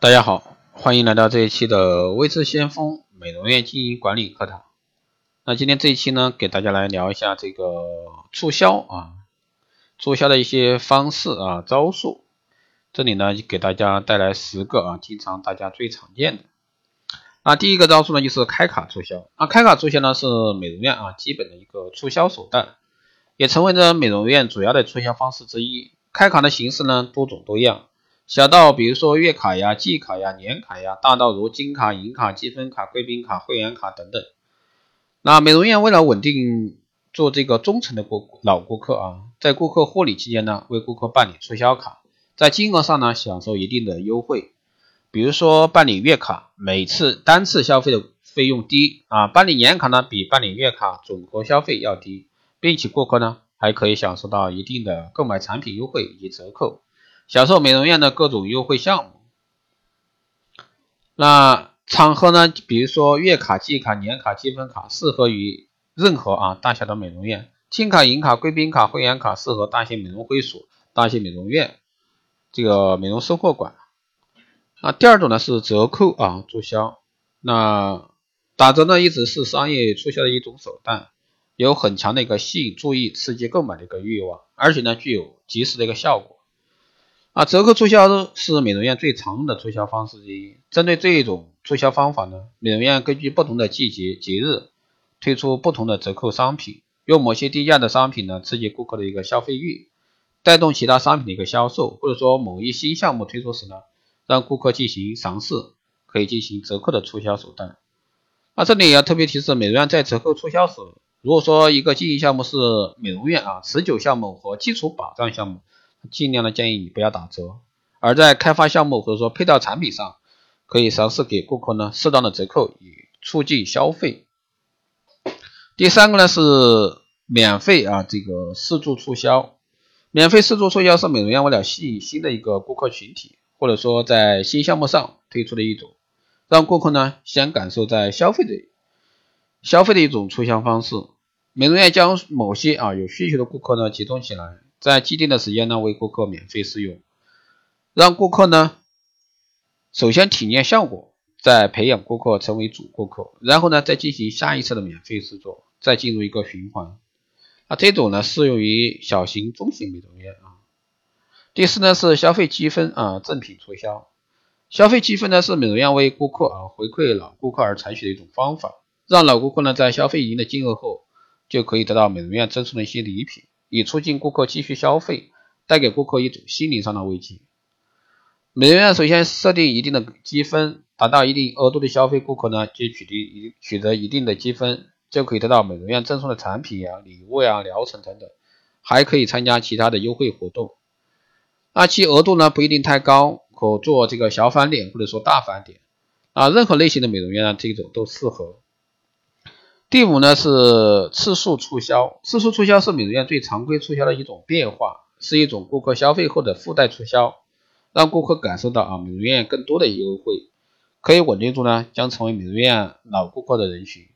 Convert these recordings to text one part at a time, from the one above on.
大家好，欢迎来到这一期的微知先锋美容院经营管理课堂。那今天这一期呢，给大家来聊一下这个促销啊，促销的一些方式啊招数。这里呢，给大家带来十个啊，经常大家最常见的。那第一个招数呢，就是开卡促销。那开卡促销呢，是美容院啊基本的一个促销手段，也成为了美容院主要的促销方式之一。开卡的形式呢，多种多样。小到比如说月卡呀、季卡呀、年卡呀，大到如金卡、银卡、积分卡、贵宾卡、会员卡等等。那美容院为了稳定做这个忠诚的顾老顾客啊，在顾客护理期间呢，为顾客办理促销卡，在金额上呢享受一定的优惠。比如说办理月卡，每次单次消费的费用低啊；办理年卡呢，比办理月卡总和消费要低，并且顾客呢还可以享受到一定的购买产品优惠以及折扣。享受美容院的各种优惠项目。那场合呢？比如说月卡、季卡、年卡、积分卡，适合于任何啊大小的美容院。金卡、银卡、贵宾卡、会员卡适合大型美容会所、大型美容院，这个美容生活馆。那第二种呢是折扣啊促销。那打折呢一直是商业促销的一种手段，有很强的一个吸引注意、刺激购买的一个欲望，而且呢具有及时的一个效果。啊，折扣促销是美容院最常用的促销方式之一。针对这一种促销方法呢，美容院根据不同的季节节日推出不同的折扣商品，用某些低价的商品呢刺激顾客的一个消费欲，带动其他商品的一个销售，或者说某一新项目推出时呢，让顾客进行尝试，可以进行折扣的促销手段。那这里也要特别提示，美容院在折扣促销时，如果说一个经营项目是美容院啊持久项目和基础保障项目。尽量的建议你不要打折，而在开发项目或者说配套产品上，可以尝试给顾客呢适当的折扣，以促进消费。第三个呢是免费啊这个试做促销，免费试做促销是美容院为了吸引新的一个顾客群体，或者说在新项目上推出的一种，让顾客呢先感受在消费的消费的一种促销方式。美容院将某些啊有需求的顾客呢集中起来。在既定的时间呢，为顾客免费试用，让顾客呢首先体验效果，再培养顾客成为主顾客，然后呢再进行下一次的免费试做，再进入一个循环。啊，这种呢适用于小型、中型美容院啊。第四呢是消费积分啊赠品促销，消费积分呢是美容院为顾客啊回馈老顾客而采取的一种方法，让老顾客呢在消费一定的金额后，就可以得到美容院赠送的一些礼品。以促进顾客继续消费，带给顾客一种心灵上的慰藉。美容院首先设定一定的积分，达到一定额度的消费，顾客呢就取得一取得一定的积分，就可以得到美容院赠送的产品呀、礼物呀、疗程等等，还可以参加其他的优惠活动。那其额度呢不一定太高，可做这个小返点或者说大返点啊，任何类型的美容院呢这种都适合。第五呢是次数促销，次数促销是美容院最常规促销的一种变化，是一种顾客消费后的附带促销，让顾客感受到啊美容院更多的优惠，可以稳定住呢将成为美容院老顾客的人群。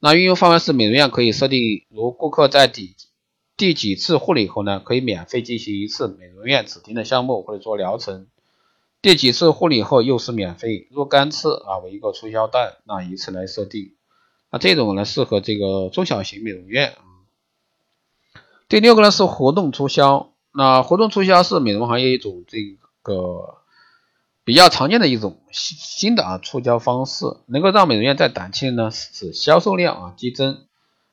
那运用方案是美容院可以设定，如顾客在第第几次护理后呢，可以免费进行一次美容院指定的项目或者做疗程，第几次护理后又是免费，若干次啊为一个促销段，那以此来设定。那这种呢，适合这个中小型美容院啊。第六个呢是活动促销，那活动促销是美容行业一种这个比较常见的一种新新的啊促销方式，能够让美容院在短期内呢使销售量啊激增。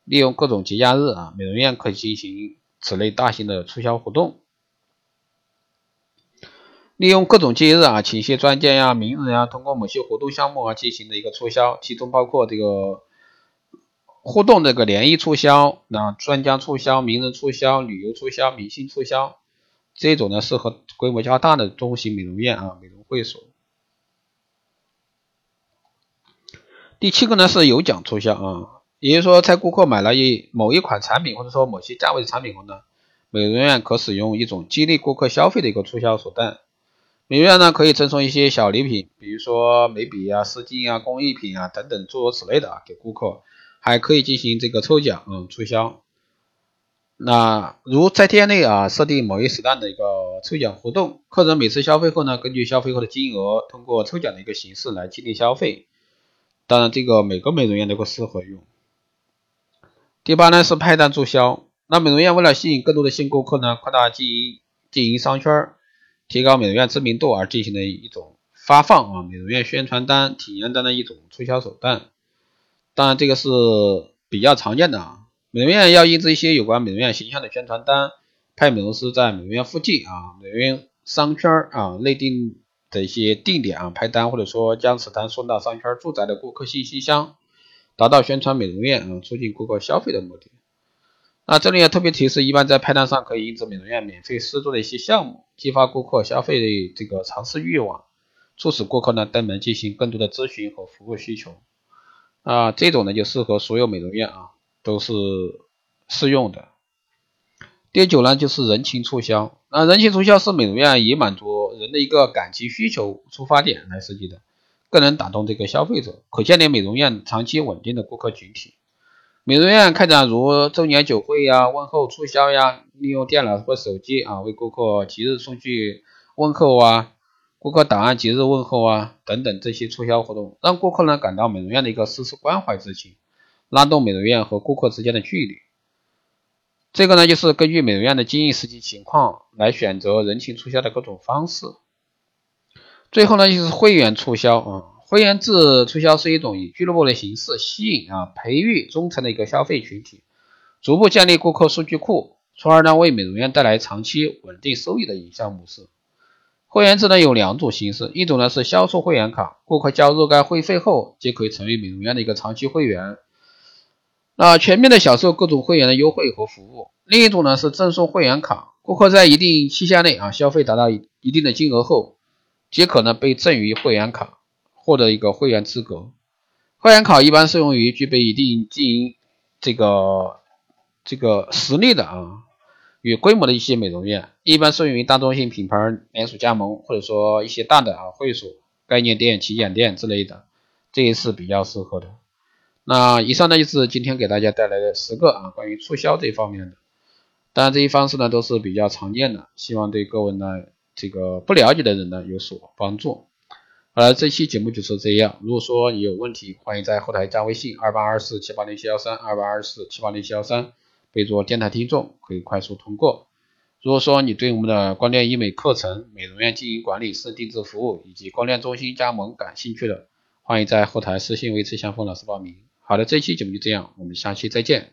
利用各种节假日啊，美容院可以进行此类大型的促销活动。利用各种节日啊，请一些专家呀、名人呀，通过某些活动项目啊进行的一个促销，其中包括这个。互动这个联谊促销，那专家促销、名人促销、旅游促销、明星促销，这种呢适合规模较大的中型美容院啊、美容会所。第七个呢是有奖促销啊，也就是说，在顾客买了一某一款产品或者说某些价位的产品后呢，美容院可使用一种激励顾客消费的一个促销手段。美容院呢可以赠送一些小礼品，比如说眉笔啊、丝巾啊、工艺品啊等等诸如此类的啊给顾客。还可以进行这个抽奖，嗯，促销。那如在店内啊设定某一时段的一个抽奖活动，客人每次消费后呢，根据消费后的金额，通过抽奖的一个形式来激励消费。当然，这个每个美容院都会适合用。第八呢是派单促销，那美容院为了吸引更多的新顾客呢，扩大经营经营商圈，提高美容院知名度而进行的一种发放啊美容院宣传单、体验单的一种促销手段。当然，这个是比较常见的啊。美容院要印制一些有关美容院形象的宣传单，派美容师在美容院附近啊、美容院商圈啊内定的一些定点啊派单，或者说将此单送到商圈住宅的顾客信息箱，达到宣传美容院啊、促进顾客消费的目的。那这里要特别提示，一般在派单上可以印制美容院免费试做的一些项目，激发顾客消费的这个尝试欲望，促使顾客呢登门进行更多的咨询和服务需求。啊，这种呢就适合所有美容院啊。都是适用的。第九呢，就是人情促销。那人情促销是美容院以满足人的一个感情需求出发点来设计的，更能打动这个消费者，可建立美容院长期稳定的顾客群体。美容院开展如周年酒会呀、问候促销呀，利用电脑或手机啊，为顾客即日送去问候啊，顾客档案节日问候啊等等这些促销活动，让顾客呢感到美容院的一个丝丝关怀之情。拉动美容院和顾客之间的距离，这个呢就是根据美容院的经营实际情况来选择人情促销的各种方式。最后呢就是会员促销啊，会员制促销是一种以俱乐部的形式吸引啊培育忠诚的一个消费群体，逐步建立顾客数据库，从而呢为美容院带来长期稳定收益的营销模式。会员制呢有两种形式，一种呢是销售会员卡，顾客交入该会费后，即可以成为美容院的一个长期会员。那全面的享受各种会员的优惠和服务。另一种呢是赠送会员卡，顾客在一定期限内啊消费达到一定的金额后，即可呢被赠予会员卡，获得一个会员资格。会员卡一般适用于具备一定经营这个这个实力的啊与规模的一些美容院，一般适用于大中型品牌连锁加盟，或者说一些大的啊会所、概念店、旗舰店之类的，这也是比较适合的。那以上呢就是今天给大家带来的十个啊关于促销这方面的，当然这些方式呢都是比较常见的，希望对各位呢这个不了解的人呢有所帮助。好了，这期节目就是这样。如果说你有问题，欢迎在后台加微信二八二四七八零七幺三二八二四七八零七幺三，可以做电台听众，可以快速通过。如果说你对我们的光电医美课程、美容院经营管理、私定制服务以及光电中心加盟感兴趣的，欢迎在后台私信维持相锋老师报名。好的，这期节目就这样，我们下期再见。